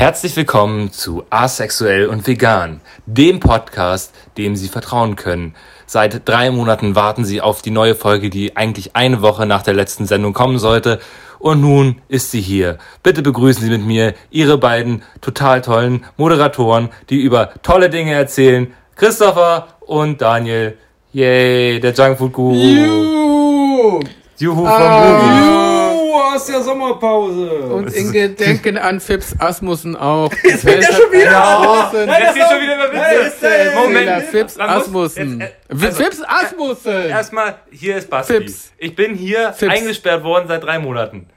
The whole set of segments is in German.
Herzlich willkommen zu Asexuell und Vegan, dem Podcast, dem Sie vertrauen können. Seit drei Monaten warten Sie auf die neue Folge, die eigentlich eine Woche nach der letzten Sendung kommen sollte. Und nun ist sie hier. Bitte begrüßen Sie mit mir Ihre beiden total tollen Moderatoren, die über tolle Dinge erzählen. Christopher und Daniel. Yay, der Junkfood Guru. Juhu! Juhu vom Ah. Guru. Juhu aus der Sommerpause. Und in Gedenken an Fips Asmussen auch. Jetzt fängt er schon wieder Ja. an. Jetzt geht schon wieder über Witze. ist Moment. Fips Asmussen. äh, also- Fips Asmussen! Erstmal, hier ist Basti. Fips. Ich bin hier Fips. eingesperrt worden seit drei Monaten.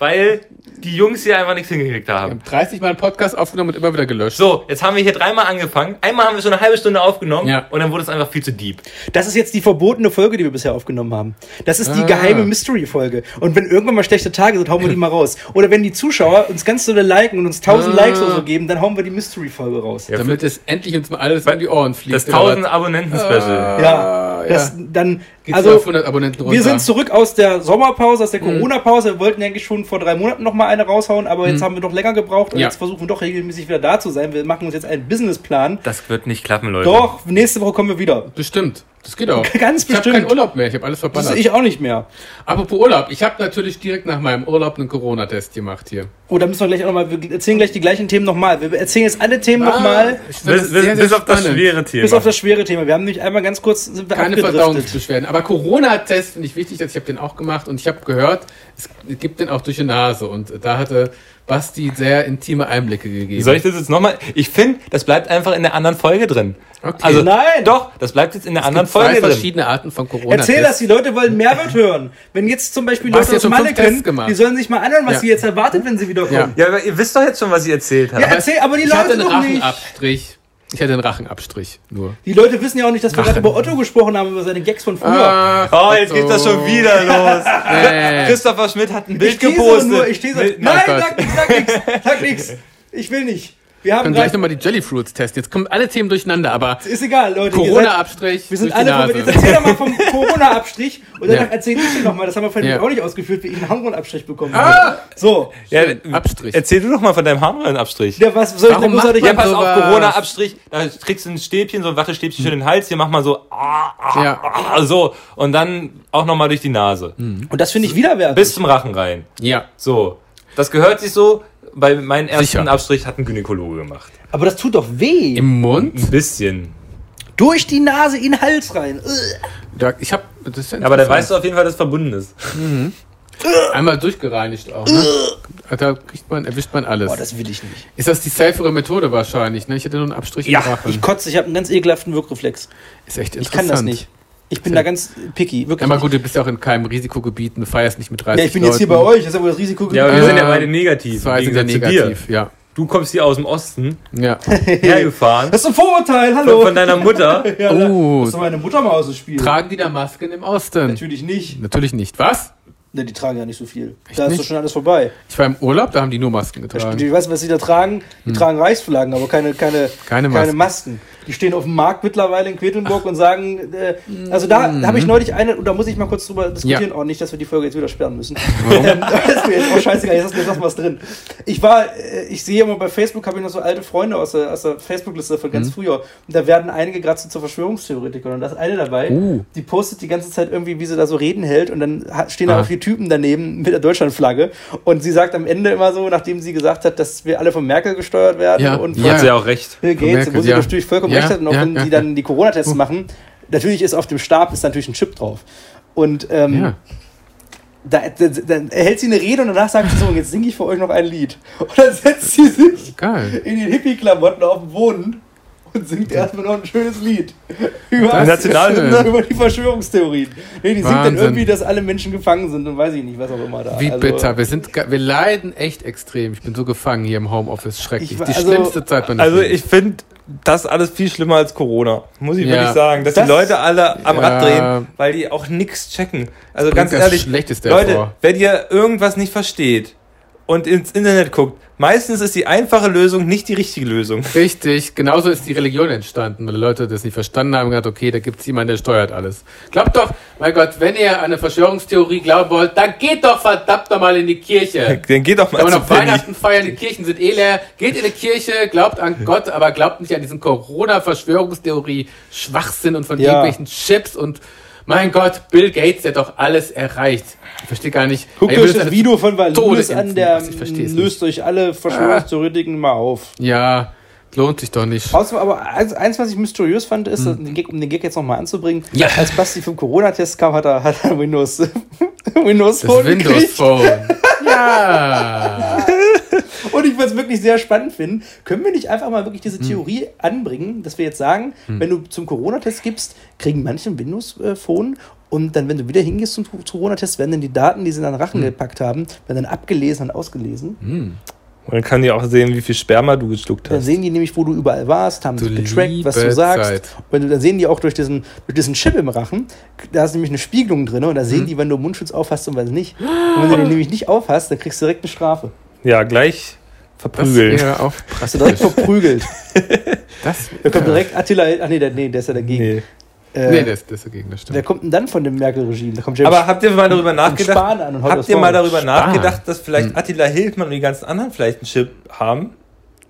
Weil die Jungs hier einfach nichts hingekriegt Wir haben. haben 30 Mal einen Podcast aufgenommen und immer wieder gelöscht. So, jetzt haben wir hier dreimal angefangen. Einmal haben wir schon eine halbe Stunde aufgenommen Ja. und dann wurde es einfach viel zu deep. Das ist jetzt die verbotene Folge, die wir bisher aufgenommen haben. Das ist die Ah. geheime Mystery-Folge. Und wenn irgendwann mal schlechte Tage sind, hauen wir die mal raus. Oder wenn die Zuschauer uns ganz so liken und uns 1000 Ah. Likes oder so geben, dann hauen wir die Mystery-Folge raus. Ja, Damit es endlich uns mal alles um die Ohren fliegt. Das oder 1000 was? Abonnenten-Special. Ja, das, dann, Geht's also, auf 100 Abonnenten runter. wir sind zurück aus der Sommerpause, aus der Corona-Pause. Wir wollten eigentlich schon vor drei Monaten noch mal eine raushauen, aber jetzt haben wir doch länger gebraucht und Ja. jetzt versuchen wir doch regelmäßig wieder da zu sein. Wir machen uns jetzt einen Businessplan. Das wird nicht klappen, Leute. Doch, nächste Woche kommen wir wieder. Bestimmt. Das geht auch. Ganz ich habe bestimmt. keinen Urlaub mehr. Ich habe alles verballert. ist ich auch nicht mehr. Apropos Urlaub. Ich habe natürlich direkt nach meinem Urlaub einen Corona-Test gemacht hier. Oh, da müssen wir gleich auch nochmal, wir erzählen gleich die gleichen Themen nochmal. Wir erzählen jetzt alle Themen nochmal, Ich fand das Bis, bis, sehr, sehr bis auf das schwere Thema. bis auf das schwere Thema. Wir haben nämlich einmal ganz kurz sind wir Keine. Verdauungsbeschwerden. Aber Corona-Test finde ich wichtig, dass ich habe den auch gemacht und ich habe gehört, es gibt den auch durch die Nase und da hatte Basti sehr intime Einblicke gegeben. Soll ich das jetzt nochmal? Ich finde, das bleibt einfach in der anderen Folge drin. Okay. Also, Nein. Doch, das bleibt jetzt in der anderen gibt zwei Folge drin. verschiedene Arten von Corona-Tests. Erzähl das, die Leute wollen Mehrwert hören. Wenn jetzt zum Beispiel Leute aus gemacht? die sollen sich mal anhören, was Ja. sie jetzt erwartet, wenn sie wiederkommen. Ja, aber ihr wisst doch jetzt schon, was ich erzählt habe. Ja, erzähl, aber die ich hatte Leute einen doch nicht. Ich hatte einen Rachenabstrich nur. Die Leute wissen ja auch nicht, dass wir gerade über Otto gesprochen haben, über seine Gags von früher. Ach, Oh, jetzt geht das schon wieder los. Nee. Christopher Schmidt hat ein Bild ich gepostet. nur, ich stehe so. Mit- Nein, sag nichts, sag nichts, sag nichts. Ich will nicht. Wir haben können gleich nochmal die Jelly Fruits testen. Jetzt kommen alle Themen durcheinander, aber ist egal, Leute. Corona-Abstrich Wir sind alle Nase. Jetzt erzähl doch mal vom Corona-Abstrich und danach Ja. erzähl ich dir nochmal. Das haben wir vorhin Ja. auch nicht ausgeführt, wie ich einen Harnwurzelabstrich bekommen Ah! habe. So. Ja, Abstrich. Erzähl du doch mal von deinem Harnröhrenabstrich. Ja, was soll ich Warum denn, ich macht Ja, pass auf? Corona-Abstrich, da kriegst du ein Stäbchen, so ein Wattestäbchen für den Hals, hier mach mal so, ah, ah, Ja. ah, so, und dann auch nochmal durch die Nase. Und das finde ich widerwärtig. Bis zum Rachen rein. Ja. So. Das gehört sich so, bei meinem ersten Sicher. Abstrich hat ein Gynäkologe gemacht. Aber das tut doch weh. Im Mund? Ein bisschen. Durch die Nase in den Hals rein. Ja, ich hab, das ist ja Aber da weißt du auf jeden Fall, dass es verbunden ist. Einmal durchgereinigt auch, ne? Da kriegt man, erwischt man alles. Boah, das will ich nicht. ist das die safere Methode wahrscheinlich, ne? Ich hätte nur einen Abstrich Ja, im Rachen. Ich kotze, ich habe einen ganz ekelhaften Wirkreflex. ist echt Ich interessant. kann das nicht. Ich bin da ganz picky, Ja, wirklich. aber gut, du bist ja auch in keinem Risikogebiet, du feierst nicht mit 30 ja, ich bin jetzt hier bei Leuten. euch, das ist aber das Risiko. Ja, aber wir Ja. sind ja beide negativ. Das zu dir. negativ, ja. Du kommst hier aus dem Osten ja. hergefahren Das ist ein Vorurteil, hallo. von, von deiner Mutter. ja, Oh. Das ist doch meine Mutter mal aus dem Spiel. Tragen die da Masken im Osten? Natürlich nicht. Natürlich nicht. Was? Ne, die tragen ja nicht so viel. da ist nicht? doch schon alles vorbei. Ich war im Urlaub, da haben die nur Masken getragen. Ich weiß, was sie da tragen. Die tragen Reichsflaggen, aber keine, keine, Keine keine Masken. Die stehen auf dem Markt mittlerweile in Quedlinburg und sagen, äh, also da Mhm. habe ich neulich eine, und da muss ich mal kurz drüber diskutieren, auch nicht, dass wir die Folge jetzt wieder sperren müssen. Warum? Ähm, das ist mir jetzt auch scheißegal, jetzt was drin. Ich war, äh, ich sehe immer bei Facebook, habe ich noch so alte Freunde aus der, aus der Facebook-Liste von Mhm. ganz früher. Und da werden einige gerade so zu Verschwörungstheoretikern. Und da ist eine dabei, Uh. die postet die ganze Zeit irgendwie, wie sie da so Reden hält. Und dann stehen da Ah. auch vier Typen daneben mit der Deutschlandflagge. Und sie sagt am Ende immer so, nachdem sie gesagt hat, dass wir alle von Merkel gesteuert werden Ja. und von Ja. Hat sie ja auch recht. Bill Gates, Merkel, sie ja. natürlich vollkommen Ja, recht hat. Und auch ja, wenn ja, die dann die Corona-Tests machen, natürlich ist auf dem Stab ist natürlich ein Chip drauf. Und ähm, Ja. da, da, dann erhält sie eine Rede und danach sagt sie so, und jetzt singe ich für euch noch ein Lied. Und dann setzt sie sich Geil. in den Hippie-Klamotten auf den Boden und singt erstmal noch ein schönes Lied. Über, über die Verschwörungstheorien. Nee, die singt dann Wahnsinn. irgendwie, dass alle Menschen gefangen sind und weiß ich nicht, was auch immer da. Wie Also, bitter. Wir sind, wir leiden echt extrem. Ich bin so gefangen hier im Homeoffice. Schrecklich. Ich war- Die also- schlimmste Zeit meines Also ich finde das alles viel schlimmer als Corona. Muss ich Ja. wirklich sagen. Dass Das- die Leute alle am Ja. Rad drehen, weil die auch nichts checken. Also bringt ganz ehrlich, Leute, hervor. wenn ihr irgendwas nicht versteht und ins Internet guckt, meistens ist die einfache Lösung nicht die richtige Lösung. Richtig, genauso ist die Religion entstanden, weil die Leute das nicht verstanden haben und gesagt, okay, da gibt es jemanden, der steuert alles. Glaubt doch, mein Gott, wenn ihr an eine Verschwörungstheorie glauben wollt, dann geht doch verdammt nochmal in die Kirche. Dann geht doch mal Wenn wir zu noch Penny. Weihnachten feiern, die Kirchen sind eh leer. Geht in die Kirche, glaubt an Gott, aber glaubt nicht an diesen Corona-Verschwörungstheorie, Schwachsinn und von Ja. irgendwelchen Chips und mein Gott, Bill Gates, der hat doch alles erreicht. Ich verstehe gar nicht. Guckt euch das Video von Todes an, der Also ich verstehe es löst euch alle Verschwörungstheoretiken mal auf. Ja, lohnt sich doch nicht. Außerdem aber eins, eins, was ich mysteriös fand, ist, den Gag, um den Gag jetzt nochmal anzubringen, Hm. Ja. als Basti vom Corona-Test kam, hat er, hat er Windows, Windows Das Phone Windows gekriegt. Phone. Ja. Und ich würde es wirklich sehr spannend finden. Können wir nicht einfach mal wirklich Hm. diese Theorie anbringen, dass wir jetzt sagen, wenn du zum Corona-Test gibst, kriegen manche ein Windows-Phone und dann, wenn du wieder hingehst zum Corona-Test, werden dann die Daten, die sie in den Hm. Rachen gepackt haben, werden dann abgelesen und ausgelesen. Und dann kann die auch sehen, wie viel Sperma du geschluckt Dann hast. sehen die nämlich, wo du überall warst, haben sie getrackt, was du sagst. Zeit. Und wenn du, dann sehen die auch durch diesen, durch diesen Chip im Rachen, da ist nämlich eine Spiegelung drin und da Mhm. sehen die, wenn du Mundschutz aufhast und was nicht. Und wenn du den nämlich nicht aufhast, dann kriegst du direkt eine Strafe. Ja, gleich auch Hast du direkt verprügelt. Das Da kommt ja. direkt Attila, ach nee, der, nee, der ist ja dagegen. Nee. Äh, Nee, das, das ist dagegen, das Wer stimmt. kommt denn dann von dem Merkel-Regime? Da kommt James Aber habt ihr mal darüber nachgedacht? Spahn an und haut das Habt ihr mal darüber Spahn. nachgedacht, dass vielleicht Attila Hildmann und die ganzen anderen vielleicht einen Chip haben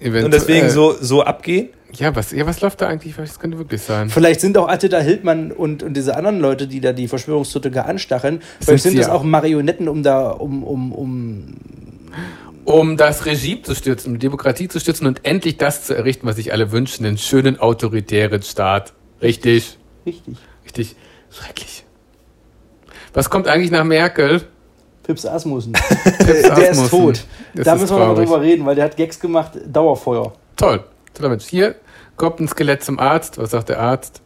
Eventuell. und deswegen so, so abgehen? Ja was, ja, was läuft da eigentlich? Das könnte wirklich sein. Vielleicht sind auch Attila Hildmann und, und diese anderen Leute, die da die Verschwörungstheoretiker anstacheln, Sind vielleicht sind sie das ja. auch Marionetten, um da, um, um, um. Um das Regime zu stürzen, um die Demokratie zu stürzen und endlich das zu errichten, was sich alle wünschen, einen schönen autoritären Staat. Richtig, Richtig. richtig schrecklich. Was kommt eigentlich nach Merkel? Pips Asmussen. Pips der ist Asmussen. tot. Das da ist müssen wir mal traurig. drüber reden, weil der hat Gags gemacht, Dauerfeuer. Toll. Toller Mensch. Hier kommt ein Skelett zum Arzt. Was sagt der Arzt?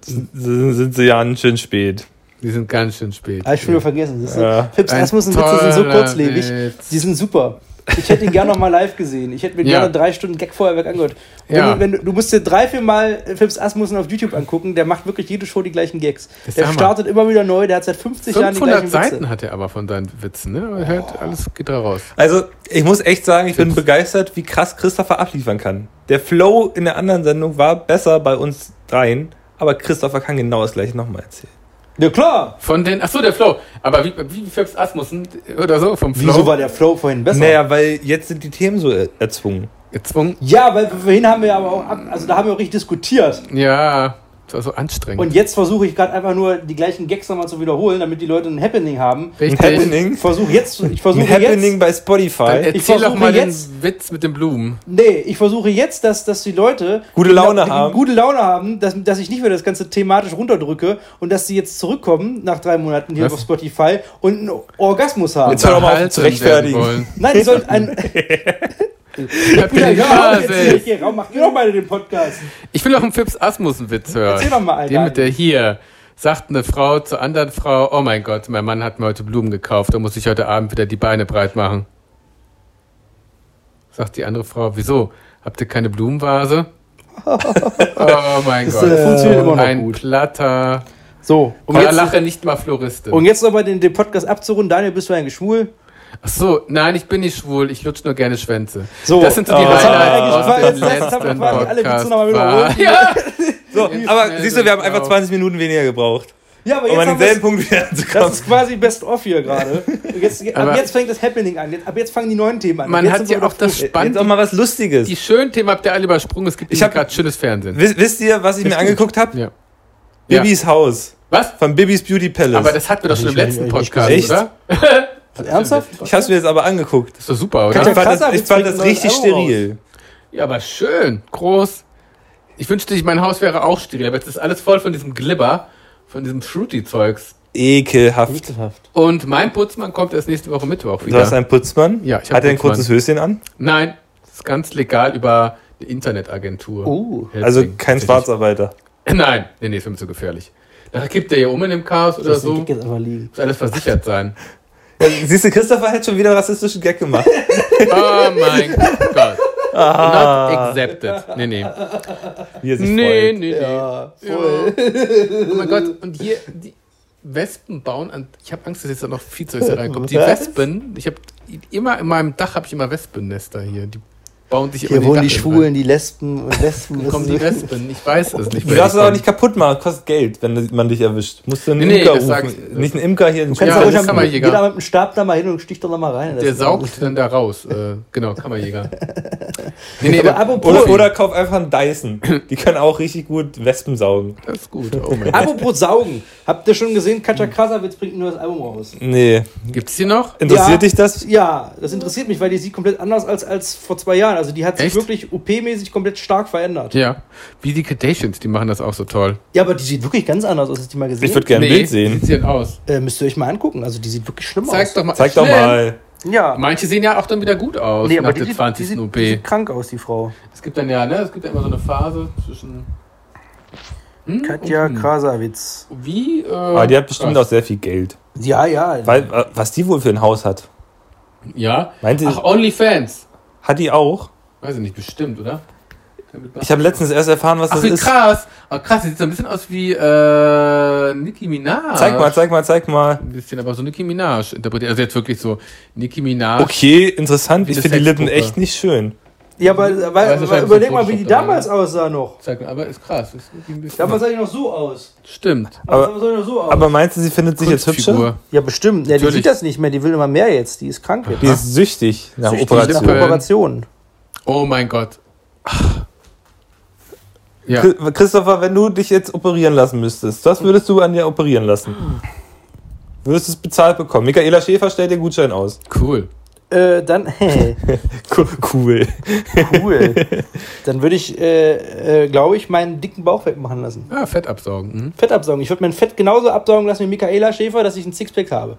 Sind, sind sie ja schön spät. Die sind ganz schön spät. Hab ich schon wieder vergessen. siehst du? Ja. Pips Ein Asmussen Witze sind so kurzlebig. Witz. Die sind super. Ich hätte ihn gerne noch mal live gesehen. Ich hätte mir Ja. gerne drei Stunden Gagfeuerwerk angehört. Wenn Ja. du, wenn du, du musst dir drei, vier Mal Philips Asmussen auf YouTube angucken. Der macht wirklich jede Show die gleichen Gags. Das Der startet immer wieder neu. Der hat seit 50 Jahren die 500 gleichen Seiten Witze. hat er aber von seinen Witzen. Ne? Aber hört, alles geht da raus. Also, ich muss echt sagen, ich bin begeistert, wie krass Christopher abliefern kann. Der Flow in der anderen Sendung war besser bei uns dreien, aber Christopher kann genau das gleiche nochmal erzählen. Ja klar. Von den, ach so, der Flow. Aber wie, wie Philips Asmussen oder so vom Flow Wieso war der Flow vorhin besser? Naja, weil jetzt sind die Themen so er erzwungen. gezwungen? Ja, weil vorhin haben wir aber auch, also da haben wir auch richtig diskutiert. Ja, das war so anstrengend. Und jetzt versuche ich gerade einfach nur die gleichen Gags nochmal zu wiederholen, damit die Leute ein Happening haben. Richtig. Ein Happening? Ich versuche jetzt, ich Ein versuche Happening jetzt, bei Dann Spotify. erzähl Ich doch versuche mal jetzt- den Witz mit den Blumen. nee, ich versuche jetzt, dass, dass die Leute Gute Laune die, haben. gute Laune haben, dass, dass ich nicht mehr das ganze thematisch runterdrücke und dass sie jetzt zurückkommen nach drei Monaten hier Was? auf Spotify und einen Orgasmus haben. Jetzt hör doch mal auf zu rechtfertigen. Nein, die sollten ein. Happening ja, auf jetzt hier, Raum, macht ihr doch mal den Podcast. Ich will auch einen Philips Asmussen-Witz hören. Erzähl doch mal einen, Den mit der hier. Sagt eine Frau zur anderen Frau, oh mein Gott, mein Mann hat mir heute Blumen gekauft, da muss ich heute Abend wieder die Beine breit machen. Sagt die andere Frau, wieso? Habt ihr keine Blumenvase? oh mein Das Gott. äh, funktioniert immer noch Ein gut. platter. So, und Und jetzt, lache nicht mal Floristin. und jetzt nochmal den, den Podcast abzurunden. Daniel, bist du eigentlich schwul? Ach so, nein, ich bin nicht schwul, ich lutsch nur gerne Schwänze. So, das sind so die oh. Haben wir Highlights aus dem letzten alle nochmal wiederholt. Ja, So, aber siehst du, wir haben einfach auf. 20 Minuten weniger gebraucht, Ja, aber um an jetzt haben wir denselben Punkt wieder zu Das ist quasi Best of hier gerade. Jetzt, ab jetzt fängt das Happening an. Jetzt, ab jetzt fangen die neuen Themen an. Man jetzt hat ja auch das. Spannende- Jetzt auch mal was Lustiges. die schönen Themen habt ihr alle übersprungen, es gibt Ich ich hab- gerade schönes Fernsehen. Wisst, wisst ihr, was ich mir angeguckt habe? Ja. Ja. Bibis Haus. Was? Von Bibis Beauty Palace. Aber das hatten wir doch schon im letzten Podcast, Echt? oder? Ernsthaft? ich habe es mir jetzt aber angeguckt. Das ist doch super, Ich oder? fand Krasser das, ich fand das richtig steril. Ja, aber schön, groß. Ich wünschte, mein Haus wäre auch steril, aber jetzt ist alles voll von diesem Glibber, von diesem Fruity-Zeugs. Ekelhaft. Ekelhaft. Und mein Putzmann kommt erst nächste Woche Mittwoch Du wieder. hast einen Putzmann? Ja, ich hab Hat er ein kurzes Höschen an? Nein, das ist ganz legal über eine Internetagentur. Oh. Helsing, Also kein. Schwarzarbeiter. Nein, nee, nee, ist mir zu gefährlich. Da kippt der hier um in dem Chaos oder Das so. Muss alles versichert sein. Ja, siehst du, Christopher hat schon wieder einen rassistischen Gag gemacht. Oh mein Gott. Ah. Not accepted. Nee, nee. Wie er sich Nee, nee, nee. Ja, voll. Oh mein Gott, und hier, die, Wespen bauen an. Ich habe Angst, dass jetzt da noch Viehzeug reinkommt. Die Was? Wespen, ich habe immer in meinem Dach habe ich immer Wespennester hier. Die bauen sich Hier wohnen die Schwulen, die Lesben und Wespen. Dann kommen die Wespen. Ich weiß es nicht. Du darfst es aber nicht kaputt machen, kostet Geld, wenn man dich erwischt. Musst du einen Nee, nee, Imker sag rufen. ich- Nicht einen Imker hier. Du kannst Ja, da ruhig das da gar- mit dem Stab da mal hin und stich da mal rein. Der saugt dann da raus. Äh, genau, Kammerjäger. Nee, nee, Oder, oder kauf einfach einen Dyson. Die können auch richtig gut Wespen saugen. das ist gut. Oh apropos Saugen. Habt ihr schon gesehen, Katja Krasavitz bringt ein neues Album raus? Nee. Gibt's die noch? Interessiert Ja. dich das? Ja, das interessiert mich, weil die sieht komplett anders als, als vor zwei Jahren. Also die hat sich Echt? wirklich OP-mäßig komplett stark verändert. Ja. Wie die Kardashians, die machen das auch so toll. Ja, aber die sieht wirklich ganz anders aus, als die mal gesehen Ich würde gerne ein Bild wie sehen. sieht sie denn aus? äh, Müsst ihr euch mal angucken. Also die sieht wirklich schlimm Zeig aus. doch mal. Zeig doch mal. Ja. Manche sehen ja auch dann wieder gut aus Nee, nach aber die der sieht, die, 20. sieht, OP. die sieht krank aus, die Frau. Es gibt dann ja, ne? Es gibt ja immer so eine Phase zwischen. Hm? Katja und hm. Krasavitz. Wie? Äh, Aber die hat bestimmt auch krass. sehr viel Geld. Ja, ja. Weil, äh, was die wohl für ein Haus hat. Ja. Meint Ach, OnlyFans. Hat die auch? Weiß ich nicht, bestimmt, oder? Ich habe letztens erst erfahren, was Ach, das wie ist. krass. Oh, krass, sieht so ein bisschen aus wie äh, Nicki Minaj. Zeig mal, zeig mal, zeig mal. Ein bisschen, aber so Nicki Minaj interpretiert. Also jetzt wirklich so Nicki Minaj. Okay, interessant. Ich finde die Lippen echt nicht schön. ja, aber, Aber weil, halt überleg mal, wie die damals aussah noch. Zeig mal, aber ist krass. Ist Damals sah die noch so aus. Stimmt. Aber, Aber- sah die noch so aus. Aber meinst du, sie findet sich jetzt hübscher? Ja, bestimmt. Ja, die sieht das nicht mehr. Die will immer mehr jetzt. Die ist krank jetzt. Die ist süchtig nach Süchtig Operation. Nach Operation. Oh mein Gott. Ja. Chri- Christopher, wenn du dich jetzt operieren lassen müsstest, was würdest du an dir operieren lassen? Würdest du es bezahlt bekommen? Michaela Schäfer stellt dir Gutschein aus. Cool. Äh, dann, hey, Co- Cool. cool. dann würde ich, äh, äh, glaube ich, meinen dicken Bauch wegmachen lassen. Ja, Fett absaugen. Mhm. Fett absaugen. Ich würde mein Fett genauso absaugen lassen wie Michaela Schäfer, dass ich ein Sixpack habe.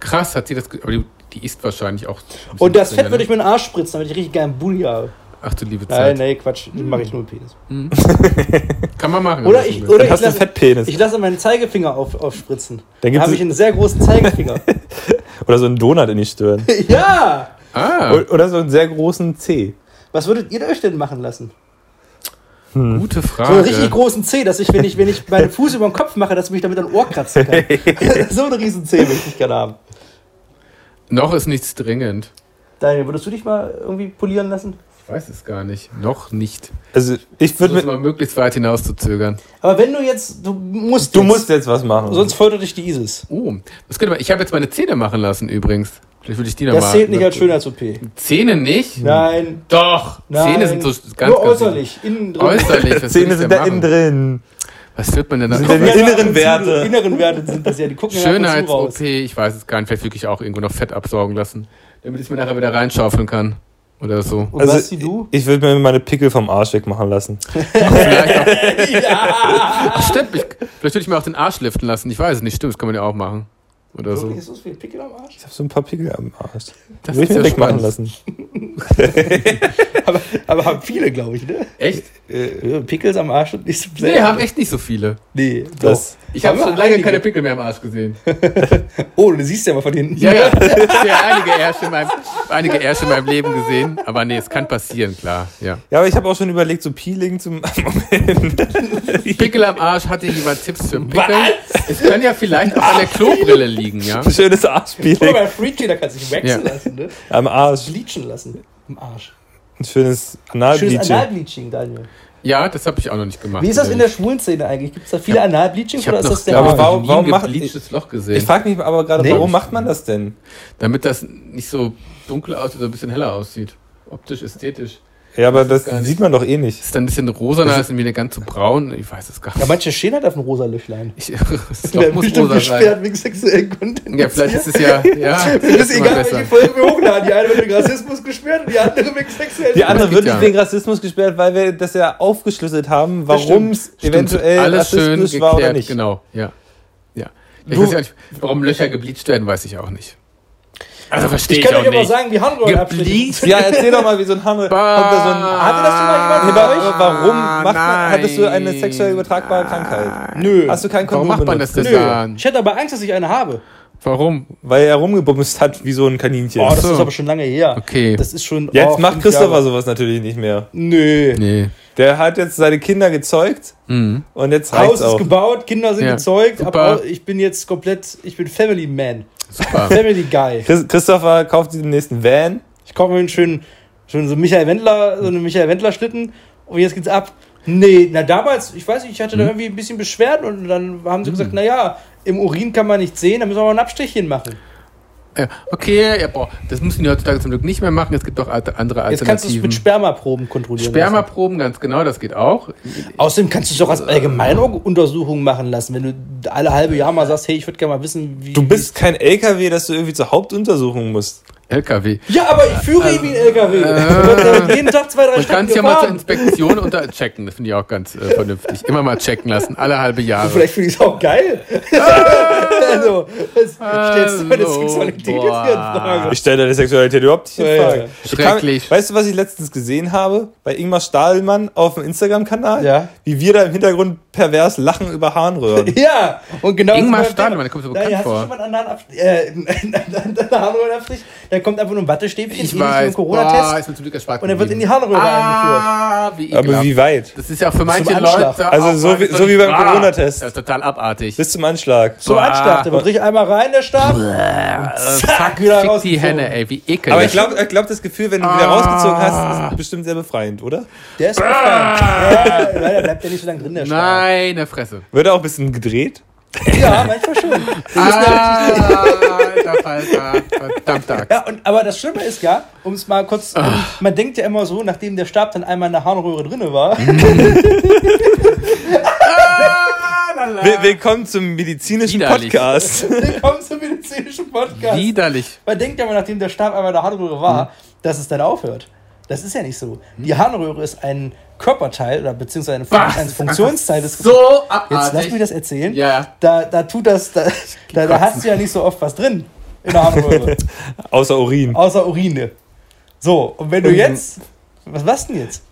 Krass, hat sie das. Aber die, die isst wahrscheinlich auch. ein Und das Fett würde ne? ich mir in den Arsch spritzen, damit ich richtig geilen Bulli habe. Ach du liebe Nein, Zeit. nee, Quatsch. Den mache ich nur mit Penis. Kann man machen. Oder ich, oder ich hast du einen lasse, Fettpenis. ich lasse meinen Zeigefinger auf, aufspritzen. Dann Dann habe ich einen sehr großen Zeigefinger. oder so einen Donut in die Stirn. ja! Ah, Oder so einen sehr großen C. Was würdet ihr euch denn machen lassen? gute So Frage. einen richtig großen Zeh, dass ich, wenn ich, wenn ich meinen Fuß über den Kopf mache, dass ich mich damit an Ohr kratzen kann. so einen riesen Zeh möchte ich gerne haben. Noch ist nichts dringend. Daniel, würdest du dich mal irgendwie polieren lassen? Ich weiß es gar nicht. Noch nicht. Also ich würde mit. mal möglichst weit hinauszuzögern. Aber wenn du jetzt, du musst Du jetzt, musst jetzt was machen. sonst foltert dich die ISIS. Oh, das könnte man. Ich habe jetzt meine Zähne machen lassen übrigens. Vielleicht würde ich die noch Das mal. zählt nicht als Schönheits-OP. Zähne nicht? Nein, Doch. nein. Zähne sind so ganz, Nur ganz äußerlich, innen drin. Äußerlich. Was Zähne ich sind denn da innen machen? drin. Was wird man denn da? Sind denn die Ja, inneren Werte? Inneren Werte sind das ja, die gucken ja Schönheits-OP, ich weiß es gar nicht. Vielleicht wirklich auch irgendwo noch Fett absaugen lassen. Damit ich mir nachher wieder reinschaufeln kann. Oder so. Und Also Basti, du? ich würde mir meine Pickel vom Arsch wegmachen lassen. Vielleicht auch, Ach, stimmt. Ich, vielleicht würde ich mir auch den Arsch liften lassen. Ich weiß es nicht. Stimmt, das kann man ja auch machen. Oder so. Ist das wie ein Pickel am Arsch? Ich habe so ein paar Pickel am Arsch. Das Würde ich mir ja wegmachen lassen. Aber, aber haben viele, glaube ich, ne? Echt? Äh, Pickels am Arsch und nicht so Nee, haben echt nicht so viele. Nee, Das- Ich habe Aber schon lange einige. keine Pickel mehr am Arsch gesehen. Oh, du siehst ja mal von hinten. Ja, ja. Ich habe ja einige Ärsche, in meinem, einige Ärsche in meinem Leben gesehen. Aber nee, es kann passieren, klar. Ja. Ja, aber ich habe auch schon überlegt, so Peeling zum Moment. Pickel am Arsch, hatte jemand Tipps für Pickel? Es kann ja vielleicht auch an der Klobrille liegen, ja? Ein schönes Arschpeeling bei Freaky, da kannst du dich wechseln Ja. lassen, ne? am Arsch. Bleachen lassen. Im Arsch. Ein schönes Schönes Analbleaching. Analbleaching, Daniel. Ja, das habe ich auch noch nicht gemacht. Wie ist das in der schwulen Szene eigentlich? Gibt es da viele Analbleachings Ich oder habe ist noch, das der aber warum- warum nie macht- gebleachtes Loch gesehen. Ich frage mich aber gerade, Nee. warum macht man das denn? damit das nicht so dunkel aussieht, sondern ein bisschen heller aussieht. Optisch, ästhetisch. Ja, aber das nicht. sieht man doch eh nicht. Ist dann ein bisschen rosaner, ist wieder ganz so braun. Ich weiß es gar Ja, nicht. manche stehen halt auf einem rosa Löchlein. Ich, das Loch muss rosa sein. wegen sexuellen Content. Ja, vielleicht ist es ja. ja Mir ist egal, besser. welche Folge wir hochladen. Die eine wird wegen Rassismus gesperrt und die andere wegen sexuellen Die andere wird ja. nicht wegen Rassismus gesperrt, weil wir das ja aufgeschlüsselt haben, warum es eventuell alles schön rassistisch war oder nicht. Genau, ja. ja. Ich Du- weiß ja nicht, warum Löcher gebleached werden, weiß ich auch nicht. Also verstehe Ich ich, kann euch aber sagen, wie Harnrollenabschnitte Gebleached? Ja, erzähl doch mal, wie so ein da so Hatte das schon mal jemand von aber euch? warum macht man, hattest du eine sexuell übertragbare Krankheit? Nö. Hast du kein Warum Kondom macht man das denn Nö. dann? Ich hätte aber Angst, dass ich eine habe. Warum? Weil er rumgebumst hat wie so ein Kaninchen. Oh, das so. ist aber schon lange her. Okay. Das ist schon. Jetzt oh, macht Christopher Jahre. sowas natürlich nicht mehr. Nö. Nee. Der hat jetzt seine Kinder gezeugt und jetzt Haus ist auch. gebaut, Kinder sind Ja, gezeugt, super. aber ich bin jetzt komplett, ich bin Family Man. Super. Family Guy. Chris- Christopher kauft sich den nächsten Van. Ich kaufe mir einen schönen, schönen so Michael Wendler, so einen Michael Wendler Schlitten und jetzt geht's ab. Nee, na damals, ich weiß nicht, ich hatte Mhm. da irgendwie ein bisschen Beschwerden und dann haben sie gesagt, na ja, im Urin kann man nichts sehen, da müssen wir mal ein Abstrichchen machen. Ja, okay, ja, boah, das müssen die heutzutage zum Glück nicht mehr machen. Es gibt doch alte- andere Jetzt kannst du es Alternativen. mit Spermaproben kontrollieren. lassen. Spermaproben, ganz genau, das geht auch. Außerdem kannst du es doch als Allgemeinuntersuchung machen lassen, wenn du alle halbe Jahr mal sagst, hey, ich würde gerne mal wissen, wie. Du bist kein LKW, dass du irgendwie zur Hauptuntersuchung musst. LKW. Ja, aber ich führe ihn wie ein LKW. Äh. Jeden Tag zwei, drei Stunden kann es ja mal zur. Inspektion unter checken. Das finde ich auch ganz äh, vernünftig. Immer mal checken lassen, alle halbe Jahre. Vielleicht finde ich es auch geil. also, das stellst du meine Sexualität jetzt boah. hier in Frage. Ich stelle deine Sexualität überhaupt nicht in Ja, ja, Frage. ja. Ich kann- Schrecklich. weißt du, was ich letztens gesehen habe? Bei Ingmar Stahlmann auf dem Instagram-Kanal? Ja. Wie wir da im Hintergrund pervers lachen über Harnröhren. Ja, und genau Ingmar Thema. der kommt so Da bekannt hast du vor. schon mal einen anderen Abstrich, äh, einen Harnröhrenabstrich, da kommt einfach nur ein Wattestäbchen, Ich weiß. Boah, Corona-Test, ist mir zum Glück erspart und er wird in die. Harnröhre eingeführt. Ah, wie Aber wie weit? Das ist ja für manche. Leute. Also auch so wie- so wie beim wahr. Corona-Test. Das ist total abartig. Bis zum Anschlag. Zum Boah. Anschlag, der wird richtig einmal rein, der Stab. Zack, fuck, wieder fick die. Henne, ey, wie ekelhaft. Aber ich glaube, ich glaub, das Gefühl, wenn du wieder Ah. rausgezogen hast, ist bestimmt sehr befreiend, oder? Der ist befreit. Ja, leider bleibt der nicht so lange drin, der Stab. Meine Fresse. Wird er auch ein bisschen gedreht? Ja, manchmal schon. Ah, Alter Falter. Verdammter. Ja, und, aber das Schlimme ist ja, um es mal kurz, Ah. um, man denkt ja immer so, nachdem der Stab dann einmal in der Harnröhre drinne war, Will- Willkommen zum medizinischen Widerlich. Podcast. willkommen zum medizinischen Podcast. Widerlich. Man denkt ja immer, nachdem der Stab einmal in der Harnröhre war, dass es dann aufhört. Das ist ja nicht so. Die Harnröhre ist ein Körperteil oder beziehungsweise ein, Was? ein Funktionsteil des So Jetzt abartig. lass mich das erzählen. Ja. Da, da tut das, da, da, da hast du ja nicht so oft was drin in der Harnröhre. Außer Urin. außer Urine. So, und wenn du jetzt. Was machst du denn jetzt?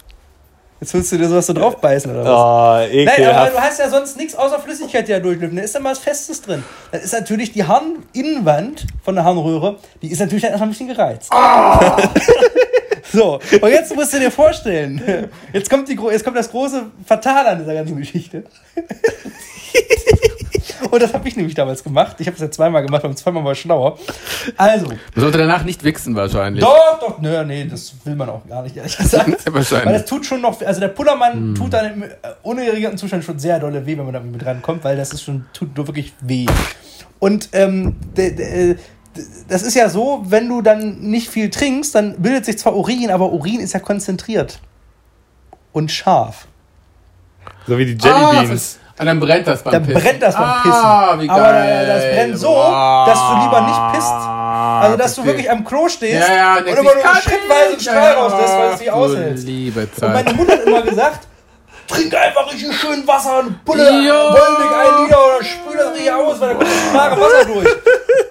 Jetzt willst du dir sowas so draufbeißen oder was? Oh, Nein, aber ekelhaft. du hast ja sonst nichts außer Flüssigkeit, die da durchlüften. Da ist dann mal was Festes drin. Dann ist natürlich die Harninnenwand von der Harnröhre, die ist natürlich dann erstmal ein bisschen gereizt. so, und jetzt musst du dir vorstellen, jetzt kommt, die, jetzt kommt das große Fatal an dieser ganzen Geschichte. Und das habe ich nämlich damals gemacht. Ich habe es ja zweimal gemacht, beim zweimal war ich schlauer. Also, Man sollte danach nicht wichsen wahrscheinlich. doch, doch, nö, nee, das will man auch gar nicht, ehrlich gesagt. Weil Wahrscheinlich. das tut schon noch, also der Pullermann tut dann im äh, unerregierten Zustand schon sehr dolle weh, wenn man da mit rankommt, weil das ist schon, tut nur wirklich weh. Und ähm, de, de, äh, das ist ja so, wenn du dann nicht viel trinkst, dann bildet sich zwar Urin, aber Urin ist ja konzentriert und scharf. So wie die Ah, Jellybeans. und dann brennt das beim Dann Pissen. brennt das beim Ah, Pissen. wie Aber geil. da- das brennt so, Wow. dass du lieber nicht pisst. Also, dass du wirklich am Klo stehst Ja, ja, und immer nur schrittweise einen Strahl rauslässt, weil es nicht aushält. Liebe Und Zeit. meine Mutter hat immer gesagt, trink einfach richtig schön Wasser und Bulle. Wolwig ein Liter oder spül das richtig aus, weil da kommt das klare Wasser durch.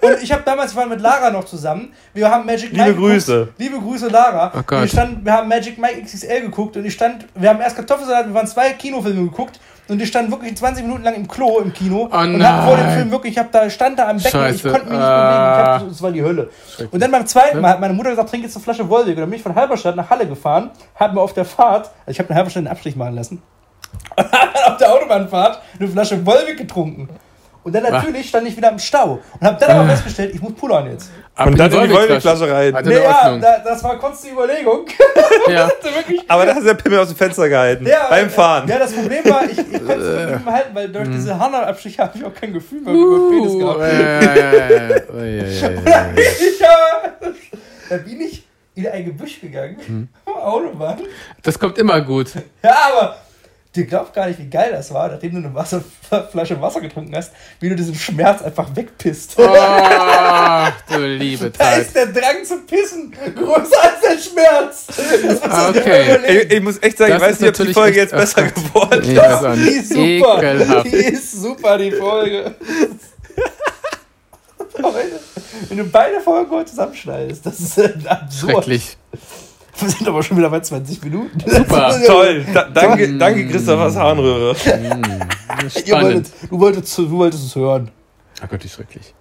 Und ich habe damals, wir waren mit Lara noch zusammen, wir haben Magic Liebe Mike Grüße. Geguckt. Liebe Grüße, Lara. Oh Gott. wir, stand, wir haben Magic Mike XXL geguckt und ich stand, wir haben erst Kartoffelsalat, wir waren zwei Kinofilme geguckt und ich stand wirklich 20 Minuten lang im Klo im Kino Oh und hab vor dem. Film wirklich, ich hab da, stand da am Becken, ich Scheiße. konnte mich nicht Ah. bewegen, ich es war die Hölle. Und dann beim zweiten Mal hat meine Mutter gesagt, trink jetzt eine Flasche Wolwig. Und dann bin ich von Halberstadt nach Halle gefahren, hab mir auf der Fahrt, also ich habe eine Halberstadt einen Abstrich machen lassen, auf der Autobahnfahrt eine Flasche Wolwig getrunken. Und dann natürlich stand ich wieder im Stau und habe dann aber festgestellt, ich muss pullern jetzt. Ab Und dann in die. Wolwig-Flasche rein. Hatte Naja, Öffnung. da, das war kurz die Überlegung. Ja. Aber da hast du der Pimmel aus dem Fenster gehalten. Ja, beim Fahren. Ja, das Problem war, ich, ich konnte es nicht mehr halten, weil durch diese Harnabstriche habe ich auch kein Gefühl mehr über Penis Uh, gehabt. ja, ja, ja, ja. Oh, ja, ja, ja. Ich, ja, da bin ich in ein Gebüsch gegangen, Hm. am Autobahn. Das kommt immer gut. Ja, aber du glaubst gar nicht, wie geil das war, nachdem du eine Wasser, Flasche Wasser getrunken hast, wie du diesen Schmerz einfach wegpisst. Oh, du liebe Da Zeit. ist der Drang zu pissen größer als der Schmerz. Das dir Okay. Ich, ich muss echt sagen, Das ich weiß ist nicht, ob die Folge jetzt besser geworden Ich weiß auch Die nicht. ist super. Ekelhaft. Die ist super, die Folge. Wenn du beide Folgen heute zusammenschneidest, das ist absurd. Schrecklich. Wir sind aber schon wieder bei 20 Minuten. Super. Toll. Da, danke, danke, Christophers. Ihr Spannend. wolltet, du, wolltest, du wolltest es hören. Oh Gott, wie schrecklich.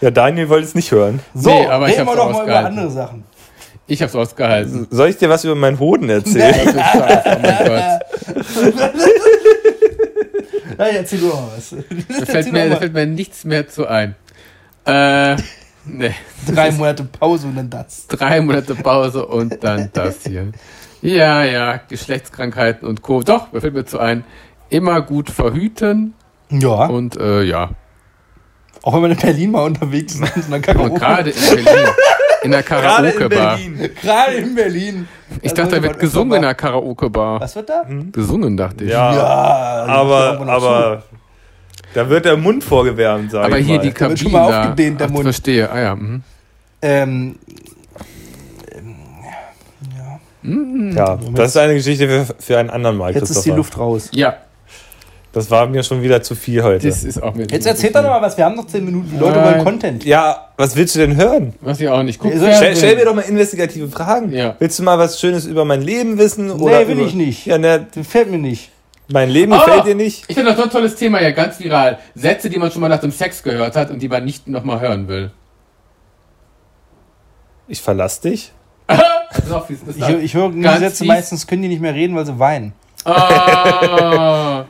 Ja, Daniel wollte es nicht hören. So, Nee, aber ich reden wir hab's doch mal über ausgehalten. andere Sachen. Ich hab's ausgehalten. Soll ich dir was über meinen Hoden erzählen? Das ist scheiße, oh mein Gott. Nein, erzähl du mal was. Da fällt, mir, da fällt mir nichts mehr zu ein. Äh, ne. Drei Monate Pause und dann das. Drei Monate Pause und dann das hier. Ja, ja, Geschlechtskrankheiten und Co. Doch, da fällt mir zu ein. Immer gut verhüten Ja. und äh, ja. Auch wenn man in Berlin mal unterwegs ist in Und Karaoke. gerade in Berlin. In der Gerade in Karaoke-Bar. Berlin. Gerade in Berlin. Ich Da dachte, da sollte wird gesungen in der Karaoke-Bar. Was wird da? Gesungen, dachte ich. Ja, Ja, aber, aber da wird der Mund vorgewärmt, sag Aber ich hier mal. die wird Kabine schon mal da. aufgedehnt, der Ach, Mund. verstehe. Ah ja. Mhm. Ähm, Ja, das ist eine Geschichte für, für einen anderen Mal, jetzt ist die. Luft raus. Ja, Das war mir schon wieder zu viel heute. das ist auch mit. Jetzt erzählt doch mal was. Wir haben noch 10 Minuten. Die Leute wollen Content. ja, was willst du denn hören? Was ich auch nicht. Guck, Ja, Fernsehen. Stell, stell mir doch mal investigative Fragen. Ja. Willst du mal was Schönes über mein Leben wissen? Oder will über, ich nicht. Ja, ne, Das gefällt mir nicht. Mein Leben Oh! gefällt dir nicht? Ich finde das so ein tolles Thema hier, ganz viral. Sätze, die man schon mal nach dem Sex gehört hat und die man nicht nochmal hören will. Ich verlass dich. Das ist auch fies. Das ist Ich, ich höre die Ganz Sätze fies. meistens, können die nicht mehr reden, weil sie weinen. Ah,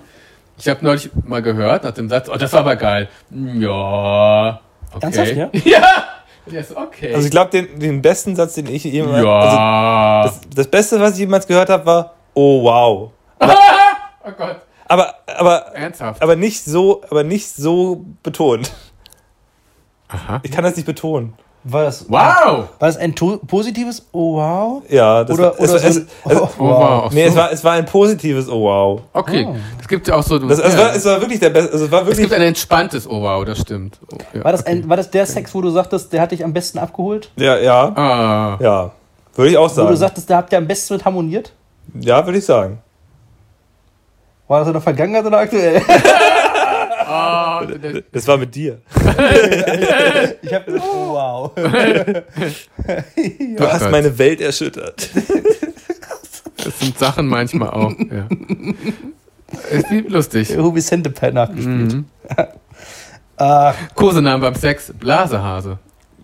ich habe neulich mal gehört nach dem Satz, oh, das war aber geil. Ja. Okay. Ernsthaft, ja? Ja. So, okay. Also ich glaube, den, den besten Satz, den ich jemals... Also ja. das, das Beste, was ich jemals gehört habe, war, oh wow. oh Gott. Aber, aber, Ernsthaft. aber nicht so, aber nicht so betont. Aha. Ich kann das nicht betonen. War das, Wow. war das ein to positives Oh wow? Ja, das Oder, war, es, oder so es, ein, es, oh, Oh, wow. Nee, es war, es war ein positives Oh wow. Okay. Oh. Das gibt ja auch so. Das, es, ja. war, es war wirklich der beste. Also es war es wirklich. gibt ein entspanntes Oh wow, das stimmt. Oh, ja, War das, okay. ein, war das der Sex, wo du sagtest, der hat dich am besten abgeholt? Ja, ja, Ah. ja. Würde ich auch Wo du sagen. sagtest, da habt ihr am besten mit harmoniert? Ja, würde ich sagen. War das in der Vergangenheit oder aktuell? Ah, das- war mit dir. Ich hab gesagt, oh wow. Du hast meine Welt erschüttert. Das sind Sachen manchmal auch. Ja. Ist lustig. Ruby Centipede nachgespielt. Mhm. Ach, Kosenamen beim Sex, Blasehase.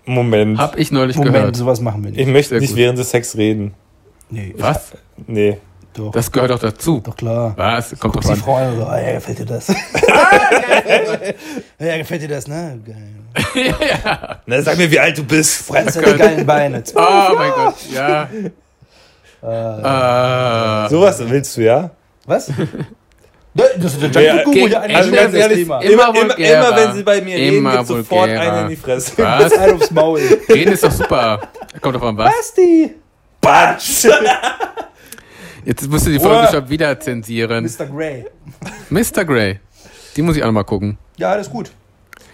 Moment. Hab ich neulich Moment, gehört. sowas machen wir Ich nicht. möchte Sehr nicht gut. während des Sex reden. Nee, Was? Nee. Doch. Das gehört doch dazu. doch klar. Was? Kommt doch die an. Frau an und so, ah, ja, gefällt dir das? ja, gefällt dir das, ne? Geil. Na, sag mir, wie alt du bist. Fress deine geilen Beine. Oh mein Gott, ja. Äh, Sowas willst du, ja? Was? Das ist der Ja, Junkie Guru, eine Also ganz ehrlich, Thema. Immer immer, immer, immer wenn sie bei mir reden, Immer gibt sofort vulgärer. eine in die Fresse. was? Ein aufs Maul. Reden ist doch super. Kommt doch an was? Basti! Batsch! Jetzt musst du die Folge Oh. schon wieder zensieren. Mr. Grey. Mr. Grey. Die muss ich auch noch mal gucken. Ja, alles gut.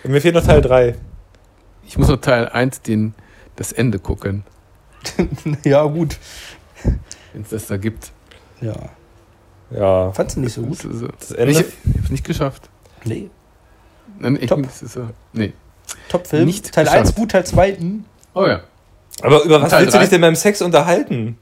Mir fehlt noch Teil 3. Ich muss noch Teil 1 den, das Ende gucken, Ja, gut. wenn es das da gibt. Ja. Ja. Fandst du nicht so gut? Das ist so. Das Ende. Ich hab's nicht geschafft. Nee. Nein, ich, Top. ist so. Nee. Top-Film. Nicht Teil geschafft. 1 gut, Teil 2 hm. Oh ja. Aber über was Teil willst du drei? dich denn beim Sex unterhalten?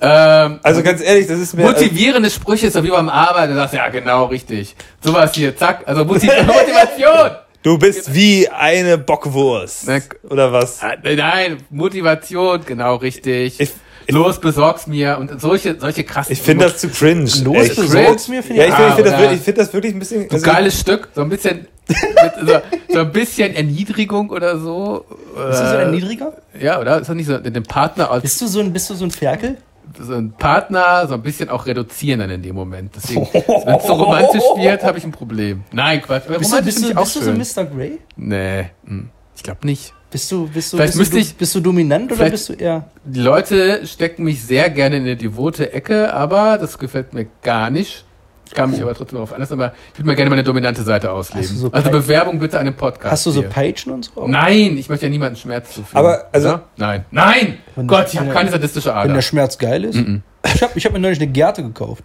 Ähm, Also ganz ehrlich, das ist mir. Motivierende Sprüche ist doch wie beim Arbeiten. Du sagst, ja, genau, richtig. Sowas hier, zack. Also Motiv Motivation. Du bist wie eine Bockwurst. Na, Oder was? Ah, Nein, Motivation, genau richtig. Ich, ich, Los, besorg's mir. Und solche, solche krassen. ich finde das zu cringe. Los, echt. besorg's mir, finde Ja, ich. ich finde ich find das, ich find das wirklich ein bisschen. So ein also- geiles Stück, so ein bisschen, mit, so, so ein bisschen Erniedrigung oder so. Bist du so Äh, ein Niedriger? Ja, oder? Ist doch nicht so, den Partner als Bist du so ein, bist du so ein Ferkel? So ein Partner so ein bisschen auch reduzieren dann in dem Moment. Deswegen, wenn es so romantisch wird, habe ich ein Problem. Nein, Quatsch. Bist du, bist du, bist du so Mr. Grey? nee, hm, ich glaube nicht. Bist du, bist du, Vielleicht bist, du, ich- bist du dominant oder bist du eher. Die Leute stecken mich sehr gerne in eine devote Ecke, aber das gefällt mir gar nicht. Ich kann mich aber trotzdem darauf einlassen, aber ich würde mal gerne meine dominante Seite ausleben. So also Bewerbung bitte an den Podcast. Hast du so hier. Peitschen und so? Nein, ich möchte ja niemanden Schmerz zufügen. Aber, also- Oder? Nein. Nein! Wenn- Gott, ich wenn habe keine sadistische Wenn Ader. der Schmerz geil ist? Ich habe ich hab mir neulich eine Gerte gekauft.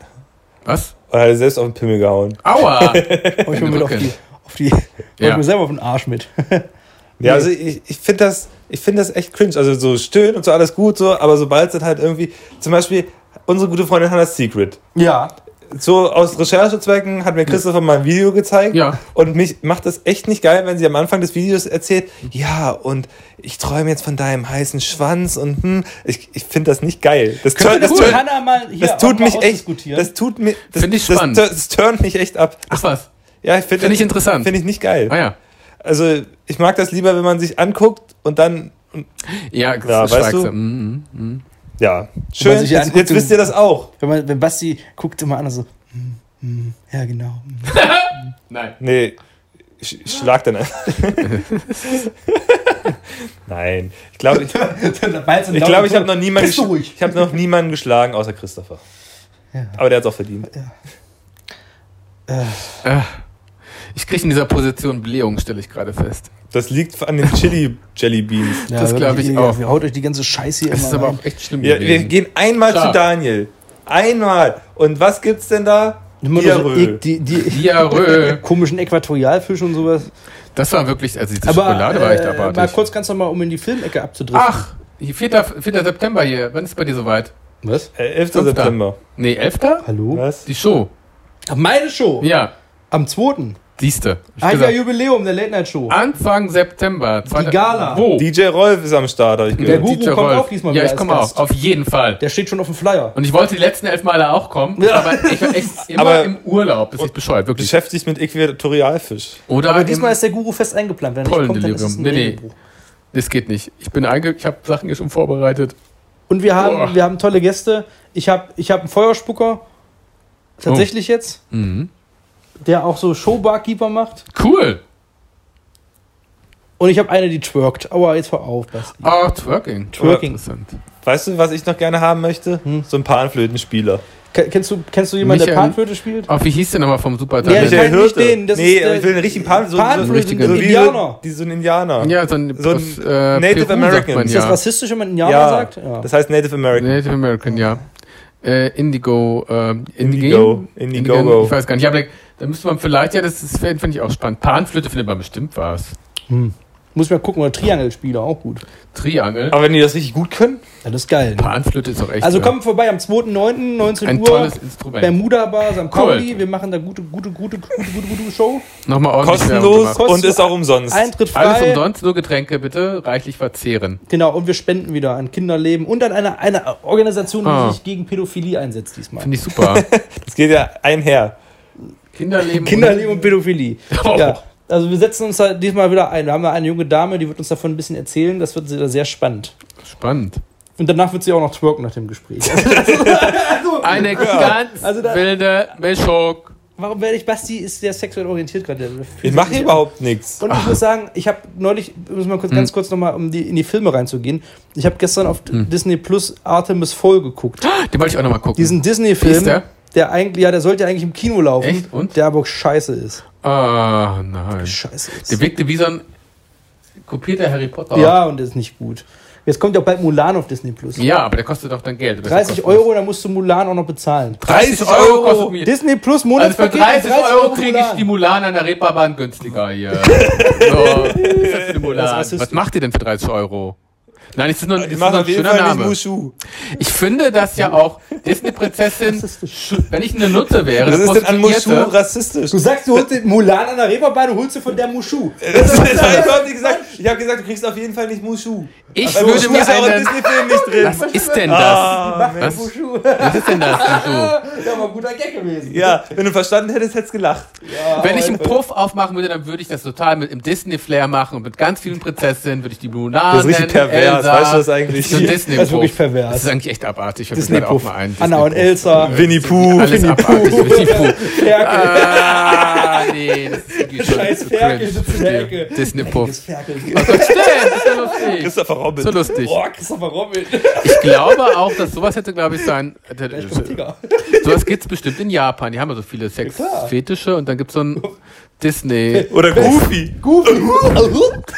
Was? Er hat selbst auf den Pimmel gehauen. Aua! Ich mir mit auf die, auf die, Ja. ja. mir selber auf den Arsch mit. Ja, also ich, ich finde das, ich finde das echt cringe. Also so stöhnen und so alles gut so, aber sobald es dann halt irgendwie, zum Beispiel unsere gute Freundin Hannah's Secret. Ja. So aus Recherchezwecken hat mir Christopher mal ein Video gezeigt. Ja. Und mich macht das echt nicht geil, wenn sie am Anfang des Videos erzählt, ja, und ich träume jetzt von deinem heißen Schwanz und hm, ich, ich finde das nicht geil. Das, wir das, mal hier das tut mich echt, das tut mir, das, Find ich das, spannend. Das, das turnt mich echt ab. Ach was. Ja, ich finde Find ich interessant. Finde ich nicht geil. Ah ja. Also, ich mag das lieber, wenn man sich anguckt und dann, Ja, Ja, weißt du? Mhm. mhm. Ja, schön, jetzt, anguckt jetzt wisst ihr das auch. Wenn, man, wenn Basti guckt immer an und so, hm, hm, ja genau. Nein. Nee, ich, ich schlag dann einfach. Nein, ich glaube, ich, ich, glaub, ich habe noch ich habe noch niemanden geschlagen außer Christopher. Aber der hat es auch verdient. Äh, ich kriege in dieser Position Blähung, stelle ich gerade fest. Das liegt an den Chili Jelly Beans. Das glaub ich auch. Ihr haut euch die ganze Scheiße hier immer ist aber rein. auch echt schlimm Wir, wir gehen einmal Klar. zu Daniel. Einmal. Und was gibt's denn da? Immer so Diarrhoe. ek- die, die Diarrhoe. komischen Äquatorialfisch und sowas. Das war wirklich, also diese Aber Schokolade war echt äh, abartig. mal kurz ganz nochmal, um in die Filmecke abzudriften. Ach, hier, 4. 4. September hier. Wann ist bei dir soweit? Was? Äh, 11. Fünfter. September. Nee, 11. Hallo? Was? Die Show. Ach, meine Show. Ja, Am 2. siehste. Ich Ah, ja, gesagt, Jubiläum der Late Night Show. Anfang September. Zweiter- Gala. Wo? DJ Rolf ist am Start, hab ich Der gehört. Guru DJ kommt Rolf. auch diesmal Ja, wieder ich komme auch. Auf jeden Fall. Der steht schon auf dem Flyer. Und ich wollte die letzten elf Male auch kommen, Ja. aber ich war echt immer Aber- im Urlaub. Das ist bescheuert, wirklich. Beschäftigt mit Äquatorialfisch. Oder Aber diesmal ist der Guru fest eingeplant. Wenn er nicht kommt, dann ist es ein. Nee, nee. Das geht nicht. Ich bin einge ich habe Sachen hier schon vorbereitet. Und wir haben, Boah. wir haben tolle Gäste. Ich habe ich hab einen Feuerspucker. Tatsächlich jetzt. Mhm. Der auch so Showbarkeeper macht. Cool. Und ich habe eine, die twerkt. Aber jetzt hör auf, Basti. Ah, Twerking. Twerking. Interessant. Weißt du, was ich noch gerne haben möchte? Hm. So ein Panflötenspieler. Ke- Kennst du, kennst du jemanden, der Michael- Panflöte spielt? Oh, wie hieß der nochmal vom Super Ja, Talent? ich meine nicht den, das nee, ist der- ich will einen richtigen Pan, so, Panflöte, so, so wie Indianer. die so ein Indianer. Ja, so ein, So ein äh, Native Peru American. man Ist ja. das rassistisch, wenn man Indianer ja, sagt? Ja. das heißt Native American. Native American, ja. Äh, Indigo, ähm, Indigo. Indigo. Indiegogo. Ich weiß gar nicht. Aber da müsste man vielleicht, ja, das finde ich auch spannend. Panflöte findet man bestimmt was. Muss ich mal gucken, oder Triangelspieler, auch gut. Triangel. Aber wenn die das richtig gut können, Ja, das ist geil. Ne? Panflöte ist auch echt Also kommt vorbei am 2.9., 19 ein Uhr. tolles Instrument. Bermuda Bar, St. Pauli. Cool. Wir machen da gute, gute, gute, gute, gute, gute Show. Nochmal ordentlich kostenlos. Kosten- und ist auch umsonst. Eintritt frei. Alles umsonst, nur Getränke bitte reichlich verzehren. Genau, und wir spenden wieder an Kinderleben und an eine, eine Organisation, die Ah. sich gegen Pädophilie einsetzt diesmal. Finde ich super. Das geht ja einher. Kinderleben. Kinderleben und Pädophilie. Oh. Ja. Also wir setzen uns da diesmal wieder ein. Wir haben da eine junge Dame, die wird uns davon ein bisschen erzählen. Das wird sehr sehr spannend. Spannend. Und danach wird sie auch noch twerken nach dem Gespräch. Eine ganz Also da- wilde Mischung. Warum werde ich Basti ist sehr sexuell orientiert gerade? Ich mache hier überhaupt nichts. Und ich muss sagen, ich habe neulich, muss mal kurz, Hm. ganz kurz nochmal, um die, in die Filme reinzugehen. Ich habe gestern auf Hm. Disney Plus Artemis Fowl geguckt. Den wollte ich auch nochmal gucken. Diesen Wie Disney-Film, der? der eigentlich, ja, der sollte ja eigentlich im Kino laufen. Echt? Und? Der aber scheiße ist. Ah, nein. Scheiße ist. Der wirkte wie so ein kopierter Harry Potter. Ja, und das ist nicht gut. Jetzt kommt ja bald Mulan auf Disney Plus. Ja, aber der kostet doch dann Geld. Das ist 30 ja Euro, dann musst du Mulan auch noch bezahlen. 30 30 Euro kostet mir. Disney Plus Also für Monatspaket 30 Euro kriege ich die Mulan an der Reeperbahn günstiger hier. so, ist das eine Mulan? rassistisch. Was macht ihr denn für 30 Euro? Nein, es ist nur, es ist nur ein schöner Name. Mushu. Ich finde das ja auch Disney-Prinzessin, wenn ich eine Nutte wäre, Das ist denn an Mushu rassistisch. Du sagst, du holst den Mulan an der Reeperbahn, du holst sie von der Mushu. Das, das habe ich überhaupt nicht gesagt. Ich habe gesagt, du kriegst auf jeden Fall nicht Mushu. ich Weil würde Mushu mir ist auch in einen... Disney-Filmen nicht drin. Was ist denn das? Ah, Was? Was ist denn das? Mushu? Ja, war ein guter Gag gewesen. ja, wenn du verstanden hättest, hättest du gelacht. Wenn ich einen Puff aufmachen würde, dann würde ich das total mit im Disney-Flair machen und mit ganz vielen Prinzessinnen würde ich die Mulan Das ist richtig nennen, pervers, Elsa. weißt du das eigentlich? So ein Disney Das ist wirklich pervers. Das ist eigentlich echt abartig. Ich Disney Puff. auch mal einen Anna und. Elsa. Winnie Pooh. Alles abartig. Winnie Pooh. Ferkel. Ah, nee, das ist Scheiß Ferkel sitzt in der Ecke. Disney-Puff. Das Ferkel. Oh Gott, stimmt, das ist ja lustig. Christopher Robin. So lustig. Boah, Christopher Robin. Ich glaube auch, dass sowas hätte, glaube ich, sein. Sowas gibt es bestimmt in Japan. Die haben ja so viele Sexfetische und dann gibt es so ein Disney. Oder Goofy. Goofy.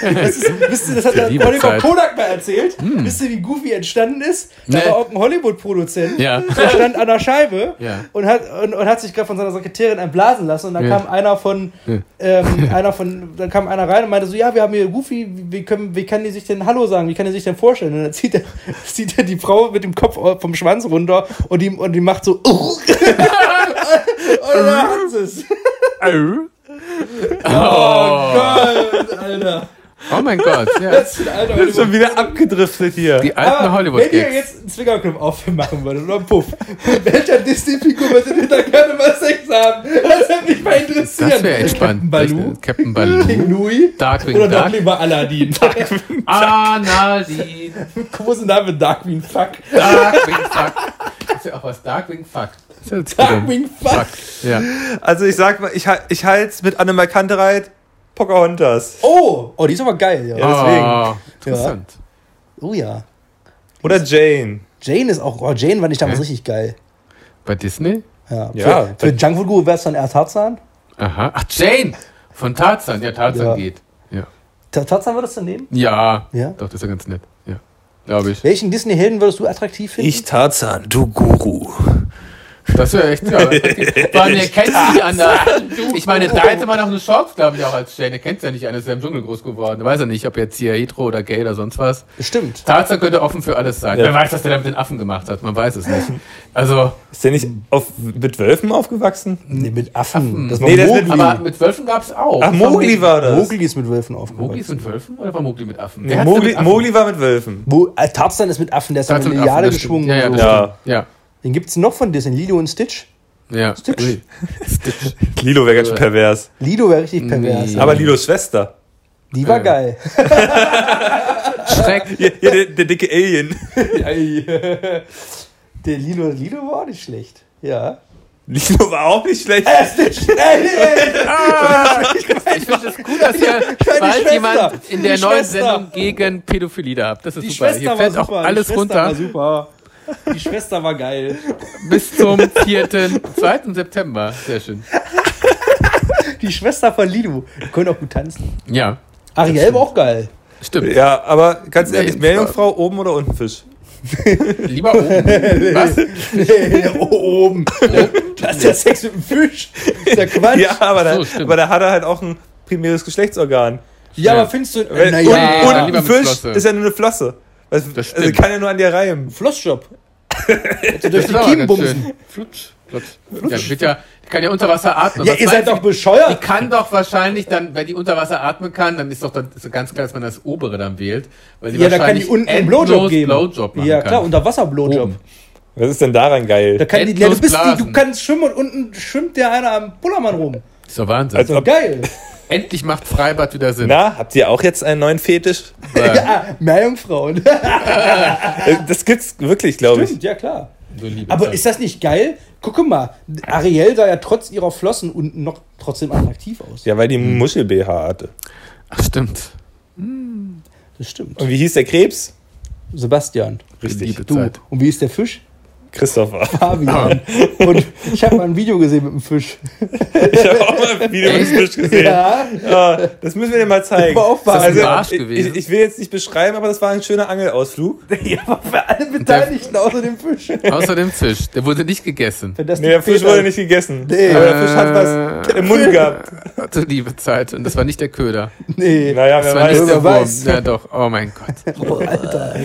Das ist, wisst ihr, das hat der Oliver. Kodak mal erzählt. Wisst ihr, wie Goofy entstanden ist? Da Nee. war auch ein Hollywood-Produzent. Ja. Der stand an der Scheibe Ja. und, hat, und, und hat sich gerade von seiner Sekretärin einblasen lassen. Und dann Ja. kam einer von, ähm, einer von, dann kam einer rein und meinte so, ja, wir haben hier Goofy, wie, können, wie kann die sich denn Hallo sagen? Wie kann die sich denn vorstellen? Und dann zieht er, zieht er die Frau mit dem Kopf vom Schwanz runter und die, und die macht so, Und da hat es. Oh, Gott, Alter. oh mein Gott. Ja. Das ist ein alter Das ist schon wieder abgedriftet hier. Die alten Aber wenn ihr jetzt einen Zwingerclub aufmachen würdet oder einen Puff, mit welcher Disney-Figur würdet ihr da gerne mal Sex haben? Das würde mich mal interessieren. Das wäre entspannt. Captain Baloo, Captain Baloo. King Louis Darkwing oder doch Duck. lieber Aladdin. Analdin. Großen Name Darkwing Fuck. Darkwing Fuck. Ist ja auch was. Darkwing Fuck. Ja Darkwing Fuck. Fuck. Ja. Also ich sag mal, ich, ich halt's mit Annemai Kantereit Pocahontas. Oh, oh, die ist aber geil. Ja. Ja. deswegen. Oh, interessant. Oh ja. Oder Jane. Jane ist auch, oh, Jane fand ich damals Hä? richtig geil. Bei Disney? Ja. Ja. Für, für Junkfood Guru wäre es dann eher Tarzan. Aha. Ach, Jane! Von Tarzan. Ja, Tarzan Ja. geht. Ja. Ta- Tarzan würdest du nehmen? Ja. Ja. Doch, das ist ja ganz nett. Glaube ich. Welchen Disney-Helden würdest du attraktiv finden? Tarzan, du Guru. Das wäre echt, ja. Vor allem, er kennt sich an der. Ich meine, da hätte man auch eine Chance, glaube ich, auch als Jane. Er kennt ja nicht, einer ist ja im Dschungel groß geworden. Weiß er nicht, ob jetzt hier hetero oder gay oder sonst was. Stimmt. Tarzan könnte offen für alles sein. Ja. Wer weiß, was der da mit den Affen gemacht hat. Man weiß es nicht. Also, Ist der nicht auf, mit Wölfen aufgewachsen? Nee, mit Affen. Das war Nee, das mit- aber mit Wölfen gab es auch. Ach, Mowgli war das. Mowgli ist mit Wölfen Mowgli aufgewachsen. ist mit Wölfen oder war Mowgli mit Affen? Nee, Mowgli, mit Affen? Mowgli war mit Wölfen. Mo äh, Tarzan ist mit Affen, der ist dann Tarzan eine Affen, Milliarde geschwungen. Ja, ja, so. Ja. Ja. Den gibt's noch von Disney, Lilo und Stitch. Ja. Stitch. Stitch. Lilo wäre ganz schön pervers. Lido wäre richtig pervers. Nee. Aber Lilos Schwester. Die war Ja. geil. Schreck. Hier, hier der, der dicke Alien. Der Lilo, Lido war auch nicht schlecht. Ja. Lilo war auch nicht schlecht. Stitch. Ey, ey. Ich finde es gut, dass ihr bald jemand in der Die neuen Schwester. Sendung gegen Pädophilie da habt. Das ist Die super. Schwester Hier fällt super. auch alles runter War super. Die Schwester war geil. bis zum 4. 2. September. Sehr schön. Die Schwester von Lido. Die konnte auch gut tanzen. Ja, Ariel war auch geil. stimmt. Ja, aber ganz ehrlich, Nee, Meerjungfrau oben oder unten Fisch? Lieber oben. Was? oh, oben. Das ist der Sex mit dem Fisch. Das ist der Quatsch. Ja, aber da, So, aber da hat er halt auch ein primäres Geschlechtsorgan. Ja, Ja. aber findest du. Wenn, Naja, und, und dann ein Fisch Flosse. ist ja nur eine Flosse. Das, Das also kann ja nur an dir reimen. Flossjob. durch Das die Kiemen bumsen. Flutsch. Flutsch. Ja, wird ja, die kann ja unter Wasser atmen. Ja, Was ihr seid doch Die bescheuert. kann doch wahrscheinlich dann, wenn die unter Wasser atmen kann, dann ist doch dann ist ganz klar, dass man das obere dann wählt. Weil sie Ja, da kann die wahrscheinlich unten einen Blowjob geben. Blowjob machen ja, kann. klar, Unterwasser-Blowjob. Oben. Was ist denn daran geil? Da kann die, ja, du, bist die, du kannst schwimmen und unten schwimmt der einer am Bullermann rum. ist doch Wahnsinn. Als So ob, geil. Endlich macht Freibad wieder Sinn. na, habt ihr auch jetzt einen neuen Fetisch? Ja, Meerjungfrauen. Äh, Das gibt's wirklich, glaube ich. Stimmt, ja klar. so Aber Zeit. ist das nicht geil? Guck mal, Ariel sah ja trotz ihrer Flossen unten noch trotzdem attraktiv aus. Ja, weil die Muschel-BH hatte. Ach, stimmt. Das stimmt. Und wie hieß der Krebs? Sebastian. Richtig. Liebe Du. Zeit. Und wie ist der Fisch? Christopher. Fabian. Und ich habe mal ein Video gesehen mit dem Fisch. Ich habe auch mal ein Video mit dem Fisch gesehen. Ja. Ja, das müssen wir dir mal zeigen. war auch das Wahnsinn. ein Arsch ich, gewesen? ich, ich will jetzt nicht beschreiben, aber das war ein schöner Angelausflug. Ja, aber für alle Beteiligten außer dem Fisch. Außer dem Fisch. Der wurde nicht gegessen. Das Nee, der Fisch wurde nicht gegessen. Nee. Aber der Fisch hat was im Mund gehabt. Du liebe Zeit. Und das war nicht der Köder. Nee. Naja, Das wer war nicht weiß. der wer Wurm. weiß. Ja, doch. Oh mein Gott. Oh, Alter.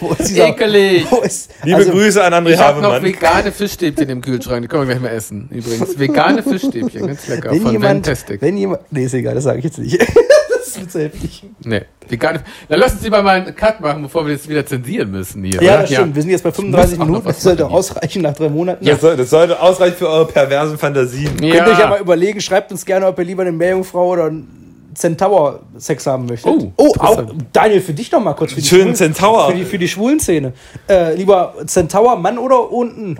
Wo ist dieser... Ekelig. Wo ist... Liebe also, Grüße an André habe noch Havemann. vegane Fischstäbchen im Kühlschrank. Die können wir gleich mal essen. Übrigens. Vegane Fischstäbchen. Ganz lecker. Wenn von jemand, Fantastic. wenn jemand... Nee, ist egal, das sage ich jetzt nicht. das ist zu heftig. Nee. Vegane. Dann lassen Sie mal mal einen Cut machen, bevor wir jetzt wieder zensieren müssen hier. Ja, oder? das stimmt. Wir sind jetzt bei 35 muss auch noch Minuten. Das sollte ausreichen nach drei Monaten. Das, soll, das sollte ausreichen für eure perversen Fantasien. Ja. Könnt ihr euch ja mal überlegen, schreibt uns gerne, ob ihr lieber eine Meerjungfrau oder einen Centaur Sex haben möchtet. Oh, oh auch. Daniel, für dich noch mal kurz. Für die Schönen Schwulen- Centaur. Für die, für die schwulen Szene. Äh, lieber Centaur, Mann oder unten?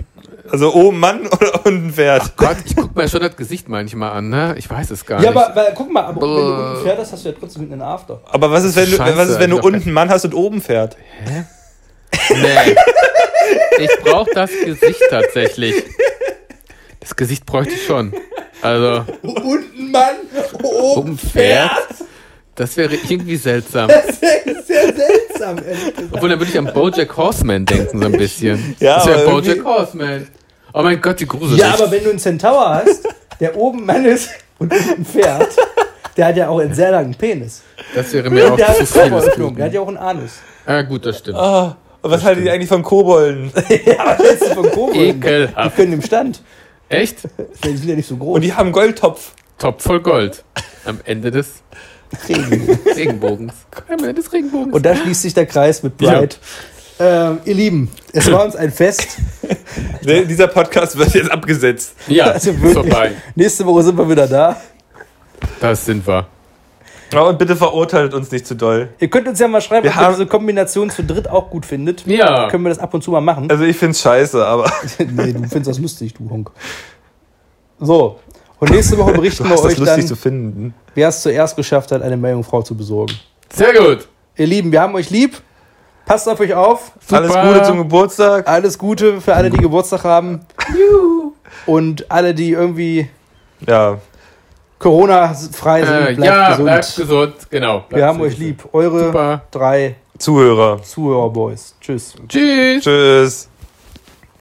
Also oben Mann oder unten Pferd. Gott, ich guck mir schon das Gesicht manchmal an, ne? Ich weiß es gar Ja, nicht. aber weil, guck mal, aber wenn du unten Pferd hast, hast du ja trotzdem hinten einen After. Aber was ist, wenn du, Scheiße, was ist, wenn du unten Mann hast und oben Pferd? Nee. Ich brauche das Gesicht tatsächlich. Das Gesicht bräuchte ich schon. Also, Unten Mann, oben oben Pferd. Das wäre irgendwie seltsam. Das ist sehr seltsam, ehrlich gesagt. Obwohl, dann würde ich an Bojack Horseman denken, so ein bisschen. Ja, das wäre aber Bojack Horseman. Oh mein Gott, die gruselig. Ja, aber wenn du einen Centaur hast, der oben Mann ist und unten Pferd, der hat ja auch einen sehr langen Penis. das wäre mir auch Der zu viel der hat ja auch einen Anus. Ah, gut, das stimmt. Ah, und was haltet ihr eigentlich von Kobolden? Ja, aber das ist von Kobolden. Die Ekelhaft. können im Stand. Echt? Die sind ja nicht so groß. Und die haben Goldtopf. Top voll Gold. Am Ende des Regenbogens. Am Ende des Regenbogens. Und da schließt sich der Kreis mit Ja. Bright. Ähm, ihr Lieben, es war uns ein Fest. Dieser Podcast wird jetzt abgesetzt. ja, Also ist wirklich. vorbei. Nächste Woche sind wir wieder da. Das sind wir. Ja, und bitte verurteilt uns nicht zu doll. Ihr könnt uns ja mal schreiben, Wir ob ihr diese Kombination zu dritt auch gut findet. Ja. Können wir das ab und zu mal machen? Also ich find's scheiße, aber nee, du findest das lustig, du Honk. So. Und nächste Woche berichten du wir euch lustig dann, zu finden. wer es zuerst geschafft hat, eine Meerjungfrau zu besorgen. Sehr gut. Ihr Lieben, wir haben euch lieb. Passt auf euch auf. Super. Alles Gute zum Geburtstag. Alles Gute für alle, die Geburtstag haben. Und alle, die irgendwie Ja, Corona-frei sind. Äh, bleibt ja, gesund. bleibt gesund. Genau. wir bleibt haben euch lieb. Eure Super. drei Zuhörer. Zuhörer-Boys. Tschüss. Tschüss. Tschüss.